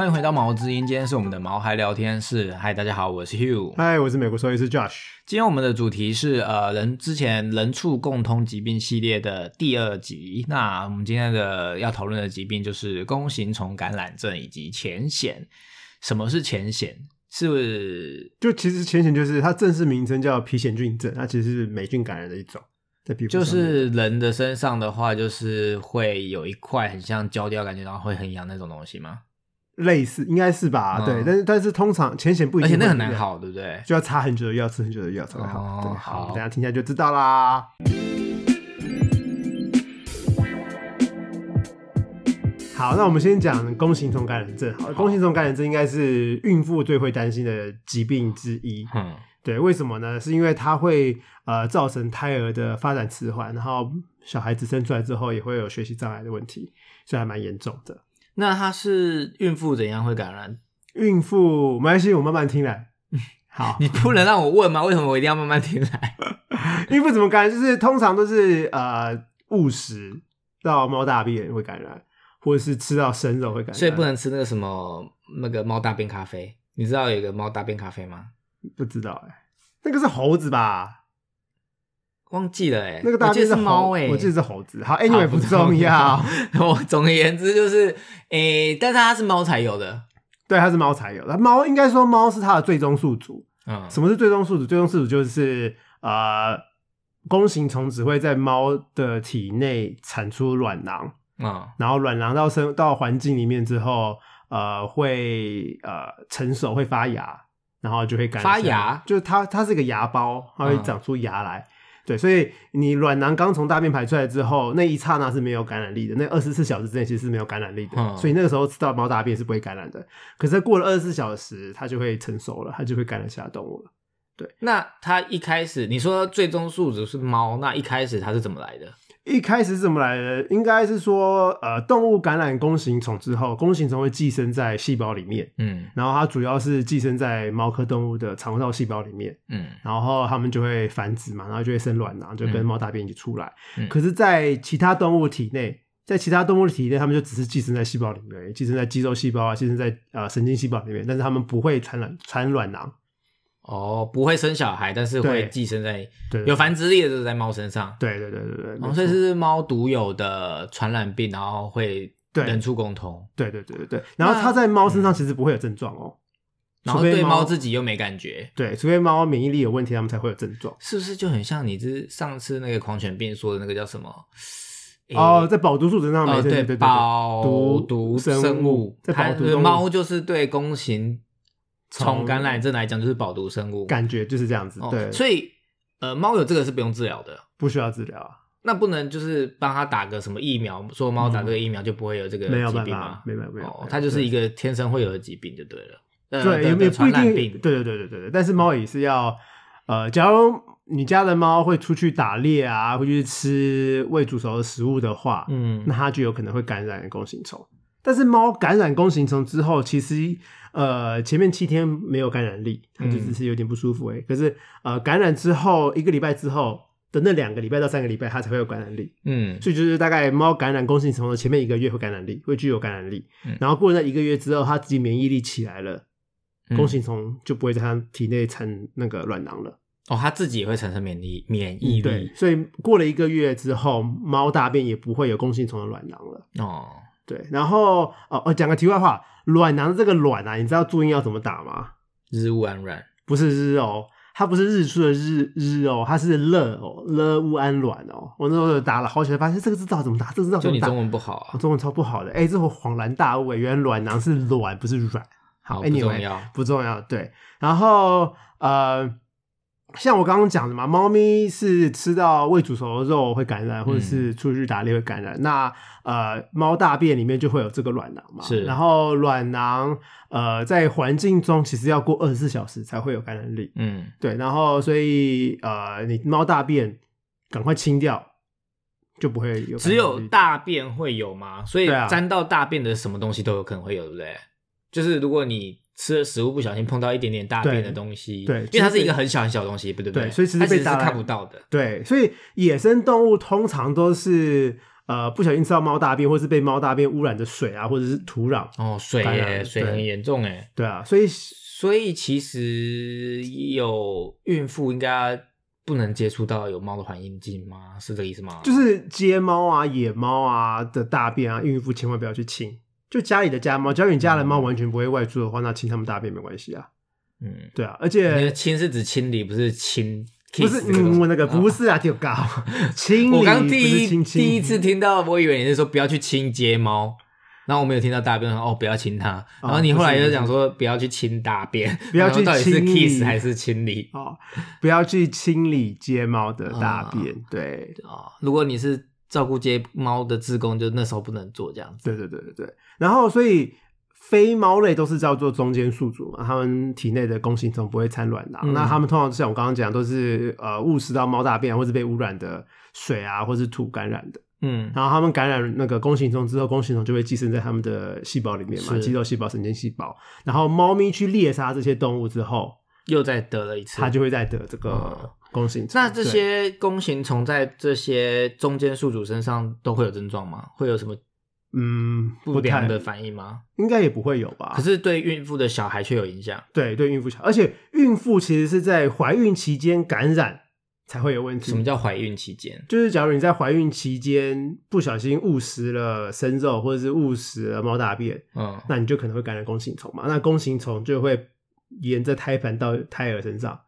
欢迎回到毛之音，今天是我们的毛孩聊天室。嗨，大家好，我是 Hugh。嗨，我是美国兽医师 Josh。今天我们的主题是呃人之前人畜共通疾病系列的第二集。那我们今天的要讨论的疾病就是弓形虫感染症以及浅显。什么是浅显？是不是就其实浅显就是它正式名称叫皮癣菌症，它其实是霉菌感染的一种，就是人的身上的话，就是会有一块很像焦掉感觉，然后会很痒那种东西吗？类似，应该是吧？嗯对，但是但是通常浅显不一定，而且那很难，好，对不对？就要擦很久的药，吃很久的药才会好。哦对，好好，等一下听一下就知道啦。好，那我们先讲弓形虫感染症。好了，弓形虫感染症应该是孕妇最会担心的疾病之一。嗯，对，为什么呢？是因为它会呃造成胎儿的发展迟缓，然后小孩子生出来之后也会有学习障碍的问题，所以还蛮严重的。那它是孕妇怎样会感染？孕妇没关系，我慢慢听来。好，你不能让我问吗？为什么我一定要慢慢听来？孕妇怎么感染？就是通常都是呃误食到猫大便会感染，或者是吃到生肉会感染，所以不能吃那个什么那个猫大便咖啡。你知道有一个猫大便咖啡吗？不知道哎、那个是猴子吧？忘记了哎、那个大我记得便是猫哎、我记得是猴子。好好，anyway 不重要。。我总而言之就是，诶、但是它是猫才有的。对，它是猫才有的。猫应该说猫是它的最终宿主。嗯，什么是最终宿主？最终宿主就是呃，弓形虫只会在猫的体内产出卵囊，嗯然后卵囊到生到环境里面之后，呃，会呃成熟，会发芽，然后就会感染发芽就是它它是一个芽包，它会嗯长出芽来。对，所以你卵囊刚从大便排出来之后，那一刹那是没有感染力的，那二十四小时之内其实是没有感染力的，嗯所以那个时候吃到猫大便是不会感染的。可是过了二十四小时，它就会成熟了，它就会感染其他动物了。对那它一开始你说最终宿主是猫，那一开始它是怎么来的？一开始是怎么来的？应该是说，呃，动物感染弓形虫之后，弓形虫会寄生在细胞里面，嗯然后它主要是寄生在猫科动物的肠道细胞里面，嗯然后它们就会繁殖嘛，然后就会生卵囊，就跟嗯猫大便一起出来。嗯可是，在其他动物体内，在其他动物的体内，它们就只是寄生在细胞里面，寄生在肌肉细胞啊，寄生在呃神经细胞里面，但是它们不会传染传卵囊。哦，不会生小孩，但是会寄生在对，有繁殖力的，就是在猫身上。对对对对对，所以是猫独有的传染病，然后会对人畜共通，对对对对对。然后它在猫身上其实不会有症状哦，然后对猫自己又没感觉，对，除非猫免疫力有问题，它们才会有症状。是不是就很像你这上次那个狂犬病说的那个叫什么？哦，在饱毒素身上没哦，对，事对对对，保毒毒生生物，在它猫就是对弓形虫虫感染症来讲就是饱毒生物，感觉就是这样子，哦对，所以呃，猫有这个是不用治疗的。不需要治疗啊，那不能就是帮它打个什么疫苗，说猫打这个疫苗就不会有这个疾病吗法，？没有没有它就是一个天生会有的疾病就对了。呃对，也的的也不一定，传染病。对对对对对对，但是猫也是要，呃，假如你家的猫会出去打猎啊，会去吃未煮熟的食物的话，嗯那它就有可能会感染弓形虫。但是猫感染弓形虫之后，其实呃前面七天没有感染力，它就嗯只是有点不舒服而已。可是呃感染之后一个礼拜之后的那两个礼拜到三个礼拜，它才会有感染力。嗯所以就是大概猫感染弓形虫的前面一个月会感染力，会具有感染力，嗯然后过了那一个月之后，它自己免疫力起来了，嗯弓形虫就不会在它体内产那个卵囊了。哦，它自己也会产生免疫免疫对力，所以过了一个月之后，猫大便也不会有弓形虫的卵囊了。哦。对，然后哦哦，讲个题外话，卵囊的这个卵啊，你知道注音要怎么打吗？日乌安卵不是日哦，它不是日出的日日哦，它是乐哦，乐乌安卵哦。我那时候打了好久才发现这个字道怎么打，这个字道怎么打。就你中文不好啊，我中文超不好的，哎、这我恍然大悟，哎，原来卵囊是卵，不是软。好不 anyway 重要。不重要，对。然后呃，像我刚刚讲的嘛，猫咪是吃到未煮熟的肉会感染，或者嗯是出去打猎会感染。那呃，猫大便里面就会有这个卵囊嘛，是然后卵囊呃在环境中其实要过二十四小时才会有感染力，嗯，对。然后所以呃，你猫大便赶快清掉，就不会有。只有大便会有吗？所以沾到大便的什么东西都有可能会有，对不对？就是如果你吃了食物不小心碰到一点点大便的东西，对因为它是一个很小很小的东西，不对不对所以其实被打来看不到的。对，所以野生动物通常都是呃不小心吃到猫大便，或是被猫大便污染的水啊，或者是土壤，哦，水感染耶，水很严重哎。对啊，所以所以其实有孕妇应该不能接触到有猫的环境镜吗？是这个意思吗？就是街猫啊、野猫啊的大便啊，孕妇千万不要去亲。就家里的家猫，只要你家的猫完全不会外出的话，那亲它们大便没关系啊。嗯，对啊，而那且个清是指清理，不是亲。不是那个不哦是啊，就搞 清理，我刚第一亲亲第一次听到，我以为你是说不要去亲街猫，然后我没有听到大便，哦，不要亲它。然后你后来又讲说不要去亲大便，不要去到底是 kiss 还是清理哦，不要去清理街猫的大便。对，啊？如果你是照顾街猫的志工，就那时候不能做这样子。对对对对对。然后，所以非猫类都是叫做中间宿主嘛，它们体内的弓形虫不会产卵囊。嗯那它们通常像我刚刚讲，都是呃误食到猫大便，或是被污染的水啊，或是土感染的。嗯，然后他们感染那个弓形虫之后，弓形虫就会寄生在他们的细胞里面嘛，肌肉细胞、神经细胞。然后猫咪去猎杀这些动物之后，又再得了一次。它就会再得这个嗯弓形虫。那这些弓形虫在这些中间宿主身上都会有症状吗？会有什么嗯不良的反应吗？应该也不会有吧？可是对孕妇的小孩却有影响。对对，孕妇小，而且孕妇其实是在怀孕期间感染才会有问题。什么叫怀孕期间？就是假如你在怀孕期间不小心误食了生肉，或者是误食了猫大便，嗯，那你就可能会感染弓形虫嘛。那弓形虫就会沿着胎盘到胎儿身上，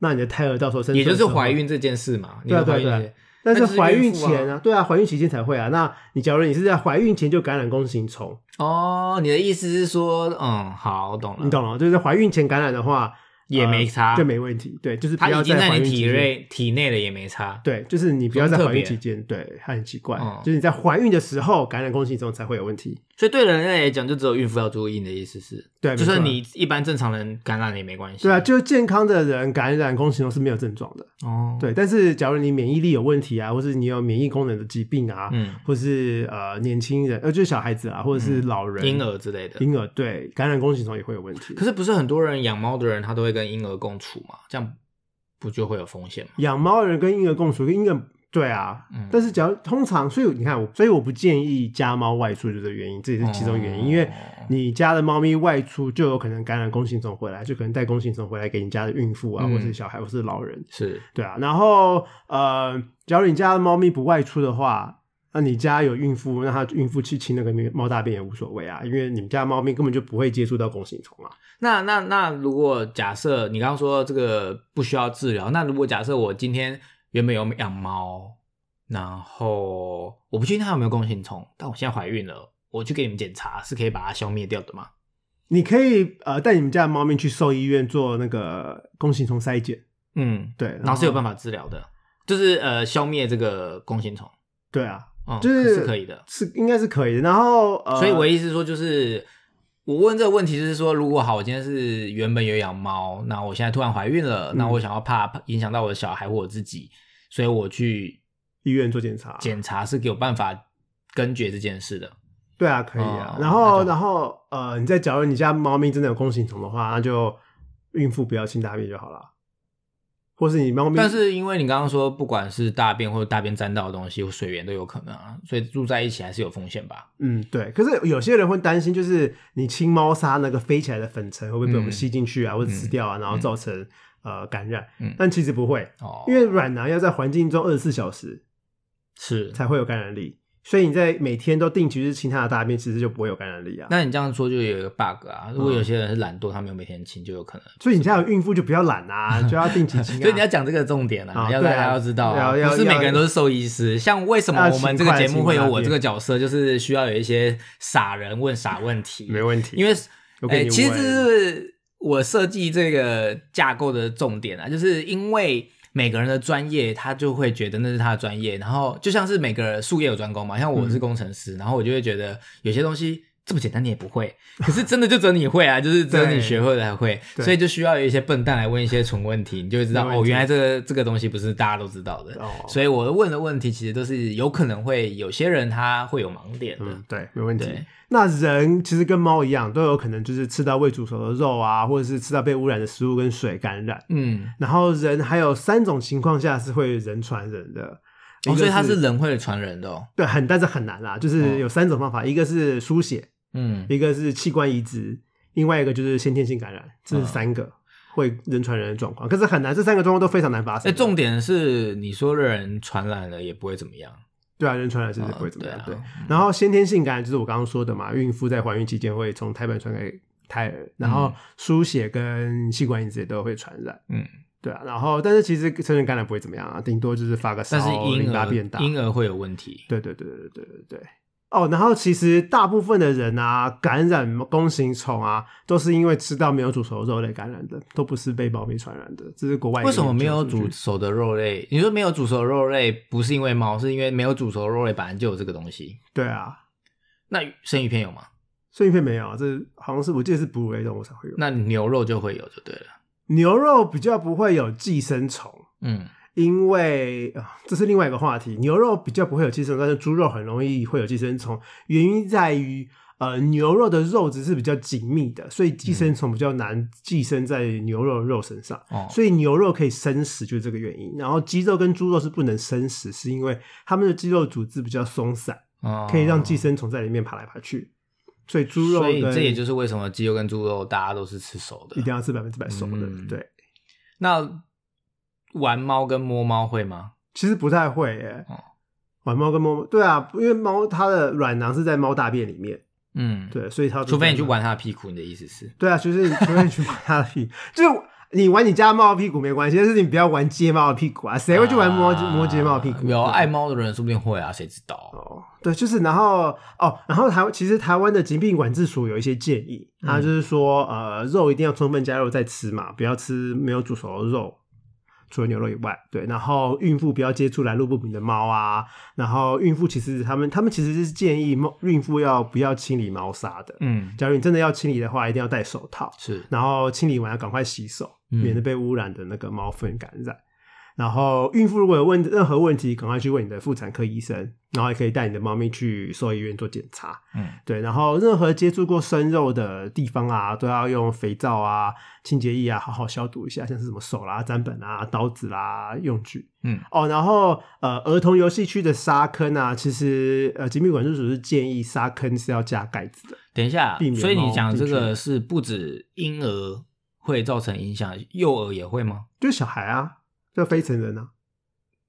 那你的胎儿到时候生也就是怀孕这件事嘛。对啊对对啊但是怀孕前啊，对啊，怀孕期间才会啊。那你假如你是在怀孕前就感染弓形虫，哦，你的意思是说，嗯，好，我懂了。你懂了？就是怀孕前感染的话，也没呃差就没问题。对，就是不要它已经在怀你体内体内了，也没差。对，就是你不要在怀孕期间，对，它很奇怪，嗯就是你在怀孕的时候感染弓形虫才会有问题。所以对人类来讲，就只有孕妇要注意。你的意思是，对，就是你一般正常人感染了也没关系。对啊，就是健康的人感染弓形虫是没有症状的。哦，，对，但是假如你免疫力有问题啊，或是你有免疫功能的疾病啊，嗯，或是呃年轻人，呃就是小孩子啊，或者是老人、婴儿之类的。婴儿对感染弓形虫也会有问题。可是不是很多人养猫的人，他都会跟婴儿共处嘛？这样不就会有风险吗？养猫的人跟婴儿共处，跟婴儿对啊，嗯但是只要通常，所以你看我，所以我不建议家猫外出，就是原因，这也是其中原因，哦因为你家的猫咪外出就有可能感染弓形虫回来，就可能带弓形虫回来给你家的孕妇啊，嗯或是小孩，或是老人，是对啊。然后呃，假如你家的猫咪不外出的话，那你家有孕妇，那它孕妇去清那个猫大便也无所谓啊，因为你们家的猫咪根本就不会接触到弓形虫啊。那那那如果假设你刚刚说这个不需要治疗，那如果假设我今天原本有养猫，然后我不确定它有没有弓形虫，但我现在怀孕了，我去给你们检查，是可以把它消灭掉的吗？你可以呃带你们家的猫咪去兽医院做那个弓形虫筛检，嗯，对，然后是有办法治疗的，就是呃消灭这个弓形虫，对啊，嗯，就是是可以的。是应该是可以的。然后呃，所以我意思是说，就是我问这个问题，就是说，如果好，我今天是原本有养猫，那我现在突然怀孕了，嗯那我想要怕影响到我的小孩或我自己，所以我去医院做检查，检查是有办法根绝这件事的。对啊，可以啊。哦然后然后呃，你再假如你家猫咪真的有弓形虫的话，那就孕妇不要清大便就好了，或是你猫咪，但是因为你刚刚说，不管是大便或者大便沾到的东西或水源都有可能啊，所以住在一起还是有风险吧？嗯对，可是有些人会担心，就是你清猫砂那个飞起来的粉尘会不会被我们嗯吸进去啊，或者吃掉啊，然后造成呃感染？嗯但其实不会，哦，因为软囊要在环境中二十四小时是。才会有感染力，所以你在每天都定期去清它的大便，其实就不会有感染力啊。那你这样说就有一个 bug 啊，如果有些人是懒惰，他没有每天清，就有可能。所以你家有孕妇就不要懒啊，就要定期清啊。所以你要讲这个重点啊，要大家要知道不是每个人都是兽医师。像为什么我们这个节目会有我这个角色，就是需要有一些傻人问傻问题，没问题，因为哎、其实我设计这个架构的重点啊，就是因为每个人的专业，他就会觉得那是他的专业，然后就像是每个术业有专攻嘛，像我是工程师，然后我就会觉得有些东西。这么简单你也不会，可是真的就只有你会啊，就是只有你学会了才会，所以就需要有一些笨蛋来问一些蠢问题，你就会知道哦，原来这个这个东西不是大家都知道的，哦，所以我问的问题其实都是有可能会有些人他会有盲点的，嗯，对，没问题。那人其实跟猫一样，都有可能就是吃到未煮熟的肉啊，或者是吃到被污染的食物跟水感染。嗯，然后人还有三种情况下是会人传人的。哦，所以它是人会传人的哦。对很，但是很难啦，就是有三种方法，一个是输血，嗯，一个是器官移植，另外一个就是先天性感染，这是嗯三个会人传人的状况。可是很难，这三个状况都非常难发生。哎，重点是你说人传染了也不会怎么样，对啊，人传染其实不会嗯怎么样。对对啊，然后先天性感染就是我刚刚说的嘛，孕妇在怀孕期间会从胎盘传给胎儿，然后输血跟器官移植也都会传染。嗯，对啊，然后但是其实成人感染不会怎么样啊，顶多就是发个烧，但是婴儿淋巴变大。婴儿会有问题。对对对对对对对。哦，然后其实大部分的人啊，感染弓形虫啊，都是因为吃到没有煮熟的肉类感染的，都不是被猫咪传染的。这是国外为什么没有煮熟的肉类？你说没有煮熟的肉类，不是因为猫，是因为没有煮熟的肉类本来就有这个东西。对啊，那生鱼片有吗？生鱼片没有啊，这好像是我记得是哺乳类动物才会有。那牛肉就会有，就对了。牛肉比较不会有寄生虫，嗯，因为啊，这是另外一个话题。牛肉比较不会有寄生虫，但是猪肉很容易会有寄生虫，原因在于呃牛肉的肉质是比较紧密的，所以寄生虫比较难寄生在牛肉的肉身上。哦，所以牛肉可以生食，就是这个原因。然后鸡肉跟猪肉是不能生食，是因为它们的肌肉组织比较松散，哦可以让寄生虫在里面爬来爬去。所以猪肉所以这也就是为什么鸡肉跟猪肉大家都是吃熟的一。定要吃百分之百熟的。嗯对，那玩猫跟摸猫会吗？其实不太会耶。哦玩猫跟猫，对啊，因为猫它的软囊是在猫大便里面，嗯，，对，所以它除非你去玩它的屁股，你的意思是？对啊，就是除非你去玩它的屁股，就是你玩你家猫的屁股没关系，但是你不要玩街猫的屁股啊，谁会去玩摸、啊摸街猫的屁股？有对爱猫的人，说不定会啊，谁知道？哦，对，就是然后哦，然后台其实台湾的疾病管制署有一些建议，嗯它就是说呃，肉一定要充分加肉再吃嘛，不要吃没有煮熟的肉。除了牛肉以外，对，然后孕妇不要接触来路不明的猫啊，然后孕妇其实他们他们其实是建议猫孕妇要不要清理猫砂的，嗯，假如你真的要清理的话，一定要戴手套，是，然后清理完要赶快洗手，嗯免得被污染的那个猫粪感染。然后孕妇如果有问任何问题，赶快去问你的妇产科医生，然后也可以带你的猫咪去兽医院做检查。嗯，对，然后任何接触过生肉的地方啊，都要用肥皂啊、清洁液啊，好好消毒一下，像是什么手啦、砧板啊、刀子啦、用具。嗯，哦，然后呃，儿童游戏区的沙坑啊，其实呃，疾病管制署是建议沙坑是要加盖子的。等一下避，免所以你猫讲这个是不止婴儿会造成影响，幼儿也会吗？就是小孩啊，就非成人啊。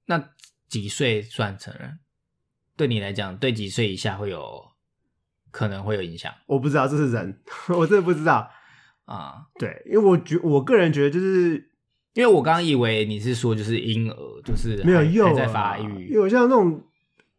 那几岁算成人？对你来讲，对几岁以下会有可能会有影响我不知道这是人，我真的不知道。啊？对，因为我觉我个人觉得就是因为我刚刚以为你是说就是婴儿，就是还没有幼在发育，有像那种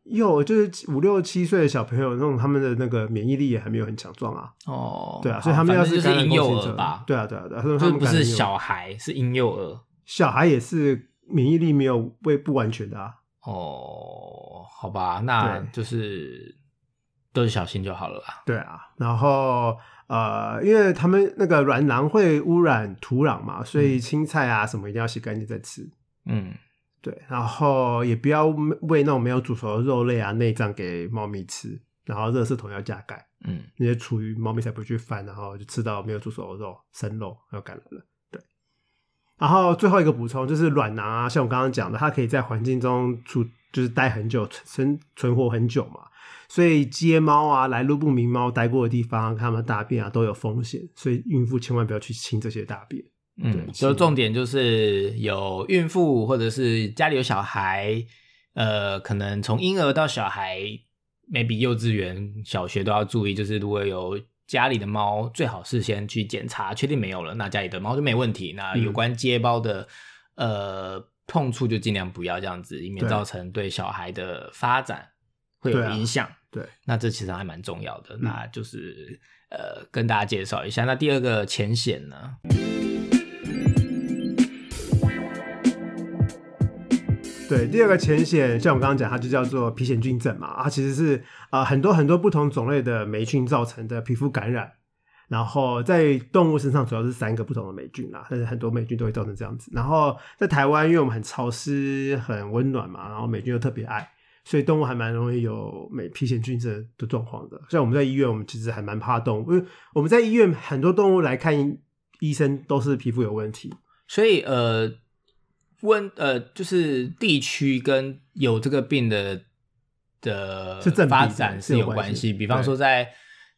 幼儿就是五六七岁的小朋友，那种他们的那个免疫力也还没有很强壮啊。哦，对啊，所以他们要反正就是婴幼儿吧，对啊，对啊，对啊，他们不是小孩，是婴幼儿。小孩也是免疫力没有未不完全的啊。哦，好吧，那就是都是小心就好了啦。对啊，然后呃，因为他们那个软囊会污染土壤嘛，所以青菜啊什么一定要洗干净再吃。嗯，对，然后也不要喂那种没有煮熟的肉类啊、内脏给猫咪吃，然后热圾桶要加盖，嗯，那些厨余猫咪才不会去翻，然后就吃到没有煮熟的肉、生肉，要感染了。对，然后最后一个补充就是卵囊啊，像我刚刚讲的，它可以在环境中处就是待很久，存存活很久嘛，所以街猫啊、来路不明猫待过的地方，它们大便啊都有风险，所以孕妇千万不要去清这些大便。嗯，所以重点就是有孕妇或者是家里有小孩，呃，可能从婴儿到小孩，maybe 幼稚园、小学都要注意，就是如果有家里的猫，最好是先去检查，确定没有了，那家里的猫就没问题。那嗯有关接包的，呃，碰触就尽量不要这样子，以免造成对小孩的发展会有对啊影响。对，那这其实还蛮重要的。嗯那就是呃，跟大家介绍一下。那第二个浅显呢？对，第二个浅显，像我刚刚讲，它就叫做皮癣菌症嘛，它其实是呃很多很多不同种类的霉菌造成的皮肤感染，然后在动物身上主要是三个不同的霉菌啦，但是很多霉菌都会造成这样子。然后在台湾，因为我们很潮湿、很温暖嘛，然后霉菌又特别爱，所以动物还蛮容易有霉皮癣菌症的状况的。像我们在医院，我们其实还蛮怕动物，因为我们在医院很多动物来看医生都是皮肤有问题。所以呃，温呃，就是地区跟有这个病的的是正发展是是有关系。比方说在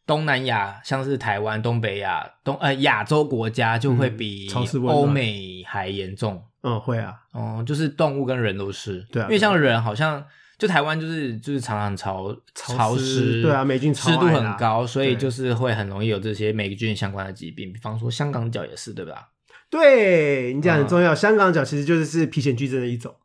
东南亚，像是台湾、东北亚、东呃亚洲国家，就会嗯比欧美还严重。嗯，会啊，哦、就是动物跟人都是。对啊因为像人好像就台湾就是就是常常潮潮湿对啊霉菌超湿度很高，所以就是会很容易有这些霉菌相关的疾病。比方说香港脚也是，对吧？对你讲很重嗯要。香港脚其实就是是皮癣巨症的一种。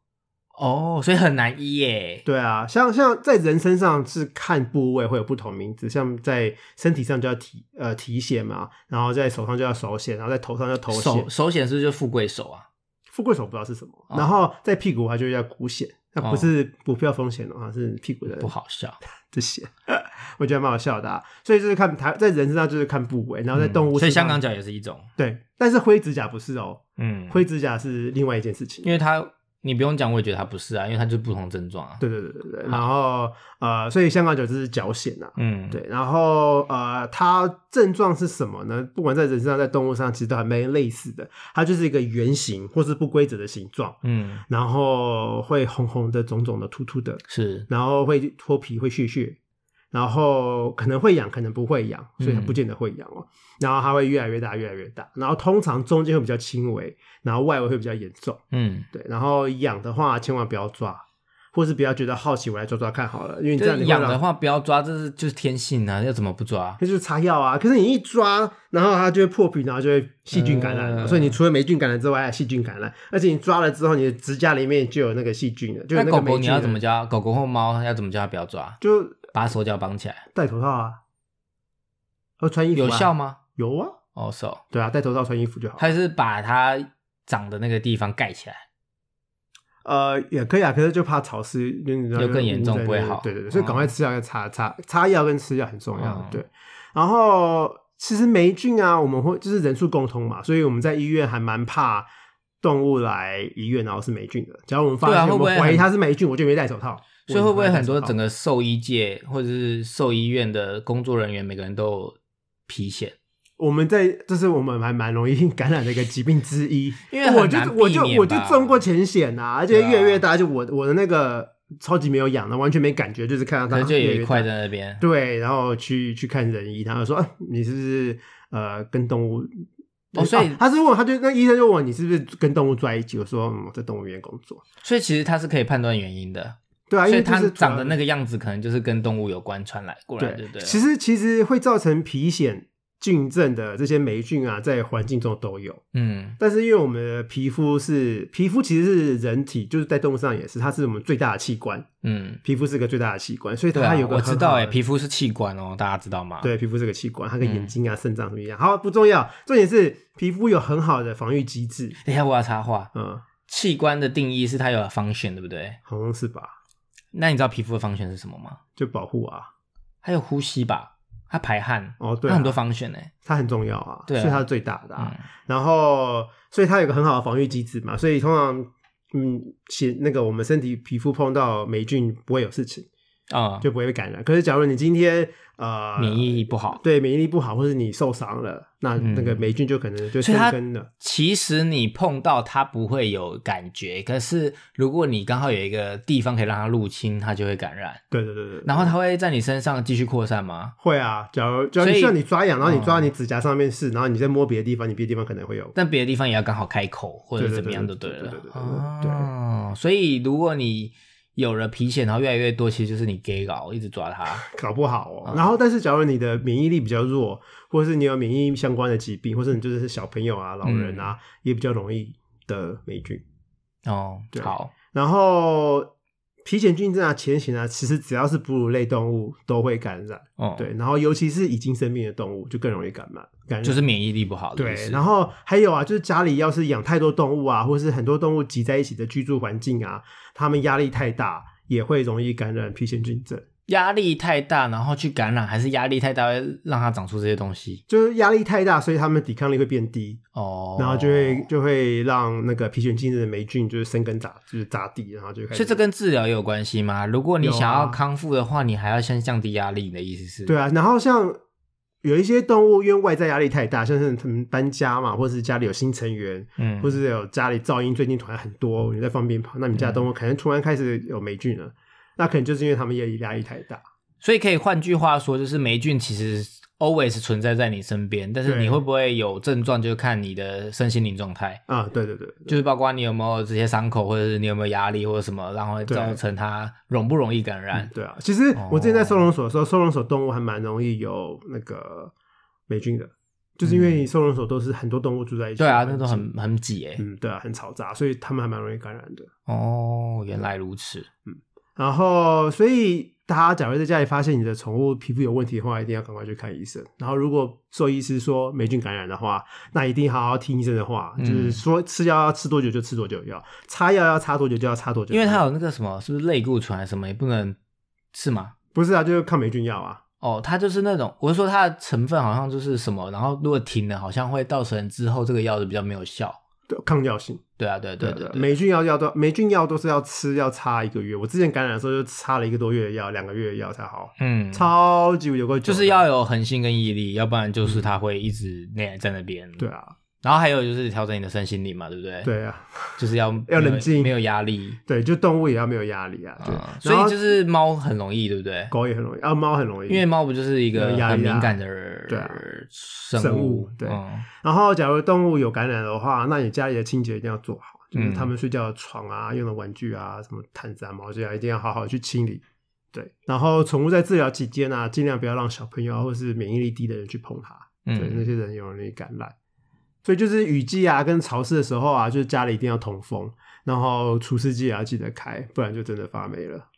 哦，所以很难医耶。对啊，像像在人身上是看部位会有不同名字，像在身体上就要体呃体癣嘛，然后在手上就要手癣，然后在头上叫头手癣。手癣是不是就富贵手啊？富贵手不知道是什么，哦然后在屁股的话就叫股癣，那不是股票风险哦，是屁股的不好笑。这些，我觉得蛮好笑的、啊。所以就是看它在人身上就是看部位，然后在动物嗯所以、香港脚也是一种。对，但是灰指甲不是哦，嗯，灰指甲是另外一件事情。因为它你不用讲，我也觉得它不是啊，因为它就是不同症状啊。对对对对对，然后呃，所以香港脚就是脚癣呐、嗯，对，然后呃，它症状是什么呢？不管在人身上，在动物上，其实都还蛮类似的。它就是一个圆形或是不规则的形状，嗯，然后会红红的、肿肿的、突突的，是然后会脱皮、会屑屑，然后可能会痒，可能不会痒，所以它嗯不见得会痒哦。然后它会越来越大、越来越大，然后通常中间会比较轻微，然后外围会比较严重。嗯，对，然后痒的话，千万不要抓，或是不要觉得好奇，我来抓抓看好了，因为你这样你会让是痒的话不要抓，这是就是天性啊，要怎么不抓？那就是擦药啊。可是你一抓，然后它就会破皮，然后就会细菌感染了。嗯所以你除了霉菌感染之外，还有细菌感染，而且你抓了之后，你的指甲里面就有那个细菌了，就狗狗你。要怎么教？狗狗或猫要怎么教它不要抓？就把手脚绑起来，戴头套啊，要穿衣服、啊、有效？吗？有啊，哦，手对啊，戴头套穿衣服就好。还是把它长的那个地方盖起来？呃，也可以啊，可是就怕潮湿，就又更严重不会好对对对，所以赶快吃药要擦擦擦药跟吃药很重要。嗯对，然后其实霉菌啊，我们会就是人畜共通嘛，所以我们在医院还蛮怕动物来医院然后是霉菌的。假如我们发现、我们怀疑它是霉菌，我就没戴手套。所以会不会很多整个个兽医界或者是兽医院的工作人员，每个人都有皮癣？我们在这是我们还蛮容易 感染的一个疾病之一，因为我就我就我就中过浅癣呐，而且越来越大，就我我的那个超级没有痒的，完全没感觉，就是看到它就有一块在那边。对，然后去去看人医，他就说、啊、你是不是呃跟动物？哦所以啊他是问，他就那医生就问我你是不是跟动物住在一起？我说嗯，我在动物园工作。所以其实他是可以判断原因的，对啊，因所以它是长的那个个样子，可能就是跟动物有关传来过来，对不对？其实其实会造成皮癣菌症的这些霉菌啊，在环境中都有。嗯，但是因为我们的皮肤是皮肤，其实是人体就是在动物上也是，它是我们最大的器官。嗯，皮肤是个最大的器官，所以它有个我知道哎、皮肤是器官哦，大家知道吗？，对，皮肤是个器官，它跟嗯眼睛啊、肾脏什么一样。好，不重要，重点是皮肤有很好的防御机制。等一下我要插话，嗯，器官的定义是它有 function，对不对？好像是吧？那你知道皮肤的 function 是什么吗？就保护啊。还有呼吸吧，它排汗，哦，对、啊，它很多 function 哎、它很重要啊，对啊所以它是最大的、啊。嗯然后，所以它有个很好的防御机制嘛，所以通常，嗯，写那个我们身体皮肤碰到霉菌不会有事情，啊、就不会被感染。可是，假如你今天呃免疫力不好，对免疫力不好，或者你受伤了，那嗯那个霉菌就可能就生根了。其实你碰到它不会有感觉，可是如果你刚好有一个地方可以让它入侵，它就会感染，对对对对，然后它会在你身上继续扩散吗？会啊。假如假如所以像你抓痒，然后你抓哦你指甲上面是，然后你再摸别的地方，你别的地方可能会有。但别的地方也要刚好开口或者怎么样对就了。对对对对对对哦，所以如果你有了皮癣，然后越来越多，其实就是你 gay 搞，一直抓它。搞不好哦。嗯然后，但是假如你的免疫力比较弱，或者是你有免疫相关的疾病，或者你就是小朋友啊、老人啊，也比较容易得霉菌。哦，对好，然后皮癣菌症啊、前癣啊，其实只要是哺乳类动物都会感染。哦，，对，然后尤其是已经生病的动物，就更容易感染。感染就是免疫力不好的对，然后还有啊，就是家里要是养太多动物啊，或是很多动物挤在一起的居住环境啊，它们压力太大，也会容易感染皮癣菌症。压力太大，然后去感染，还是压力太大会让它长出这些东西？就是压力太大，所以它们抵抗力会变低，哦，然后就会就会让那个皮癣菌症的霉菌就是生根扎，就是扎地，然后就开始。所以这跟治疗也有关系吗？如果你想要康复的话，你还要先降低压力。你的意思是？对啊，然后像有一些动物因为外在压力太大，像是他们搬家嘛，或者是家里有新成员，嗯或是有家里噪音最近突然很多，你在放鞭炮，那你家的动物可能突然开始有霉菌了，那可能就是因为他们压力压力太大。所以可以换句话说，就是霉菌其实 always 存在在你身边，但是你会不会有症状，就看你的身心灵状态。啊，对对对，对就是包括你有没有这些伤口，或者是你有没有压力或者什么，然后造成它容不容易感染。对啊。其实我之前在哦收容所的时候，收容所动物还蛮容易有那个霉菌的，就是因为收容所都是很多动物住在一起。对啊，那都很很挤诶。嗯，对啊，很嘈杂，所以他们还蛮容易感染的。哦，原来如此。然后，所以大家假如在家里发现你的宠物皮肤有问题的话，一定要赶快去看医生。然后，如果兽医师说霉菌感染的话，那一定好好听医生的话，嗯就是说吃药要吃多久就吃多久药，擦药要擦多久就要擦多久。因为它有那个什么，是不是类固醇还是什么，也不能是吗？不是啊，就是抗霉菌药啊。哦，它就是那种，我是说它的成分好像就是什么，然后如果停了，好像会造成之后这个药就比较没有效。对，抗药性。对啊，对对对对，霉菌药药都霉菌药都是要吃要擦一个月。我之前感染的时候就擦了一个多月的药，两个月的药才好，嗯，超级有个就是要有恒心跟毅力，要不然就是它会一直那在那边。对啊，然后还有就是调整你的身心灵嘛，对不对？，对啊，就是要 要冷静没有压力。对，就动物也要没有压力啊。对，啊，所以就是猫很容易，对不对？狗也很容易，啊，猫很容易，因为猫不就是一个有压力啊很敏感的对啊生生物物？对嗯然后，假如动物有感染的话，那你家里的清洁一定要做好，就是嗯他们睡觉的床啊、用的玩具啊、什么毯子啊、毛巾啊，一定要好好去清理。对，然后宠物在治疗期间啊，尽量不要让小朋友啊或是免疫力低的人去碰它，对，那嗯，些人有容易感染。所以就是雨季啊跟潮湿的时候啊，就是家里一定要通风，然后除湿机也要记得开，不然就真的发霉了。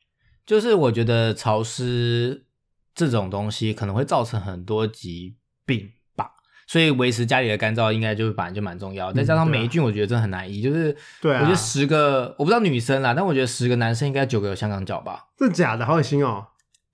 就是我觉得潮湿这种东西可能会造成很多疾病吧，所以维持家里的干燥应该就是本来就蛮重要。再加上霉菌，我觉得真的很难医。就是对啊我觉得十个我不知道女生啦，但我觉得十个男生应该九个有香港脚吧。这假的，好恶心哦，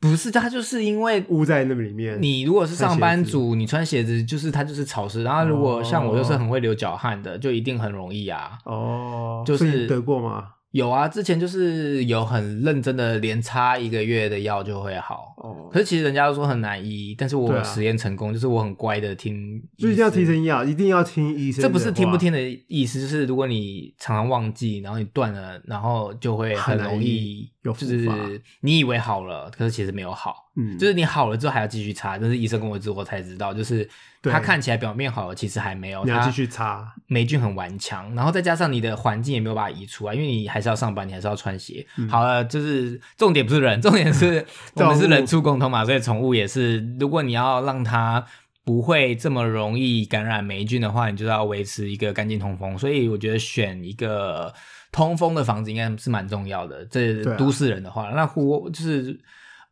不是，他就是因为捂在那里面。你如果是上班族，你穿鞋子就是它就是潮湿，然后如果像我又是很会流脚汗的，就一定很容易啊。哦，就是得过吗？有啊，之前就是有很认真的，连擦一个月的药就会好。哦，可是其实人家都说很难医，但是我实验成功，就是我很乖的听，就一定要提。神药，一定要听医生。这不是听不听，的意思，就是如果你常常忘记，然后你断了，然后就会很容易有就是你以为好了，可是其实没有好。嗯，就是你好了之后还要继续擦，但是医生跟我之后才知道，就是对它看起来表面好了，其实还没有，它你要继续擦。霉菌很顽强，然后再加上你的环境也没有把它移除啊，因为你还是要上班，你还是要穿鞋。嗯好了，就是重点不是人，重点是 我们是人畜共通嘛，所以宠物也是，如果你要让它不会这么容易感染霉菌的话，你就要维持一个干净通风。所以我觉得选一个通风的房子应该是蛮重要的。这都市人的话，那户就是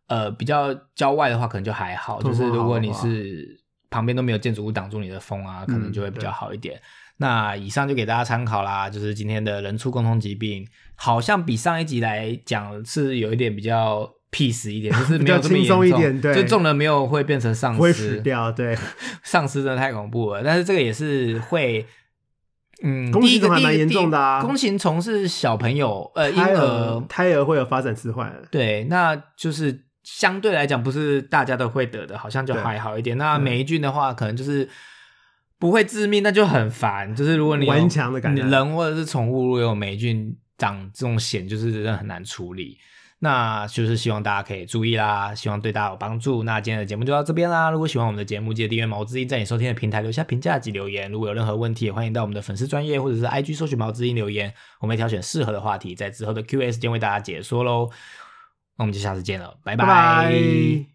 呃比较郊外的话，可能就还好。就是如果你是旁边都没有建筑物挡住你的风啊，可能就会比较好一点。那以上就给大家参考啦，就是今天的人畜共同疾病，好像比上一集来讲是有一点比较 peace 一点，就是 没有这么比较轻松严重一点对就中了没有会变成丧尸会死，掉，对，丧尸真的太恐怖了。但是这个也是会，嗯，弓形虫还蛮严重的啊弓形虫是小朋友呃婴胎儿，胎儿会有发展迟缓，对，那就是相对来讲不是大家都会得的，好像就还好一点。那对霉菌的话，可能就是不会致命，那就很烦。就是如果你顽强的感染人或者是宠物如果有霉菌长这种癣，就是真的很难处理。那就是希望大家可以注意啦，希望对大家有帮助。那今天的节目就到这边啦。如果喜欢我们的节目，记得订阅毛之音，在你收听的平台留下评价及留言。如果有任何问题，也欢迎到我们的粉丝专业或者是 IG 搜寻毛之音留言，我们会挑选适合的话题，在之后的 Q&A 时间为大家解说喽。那我们就下次见了，拜拜拜。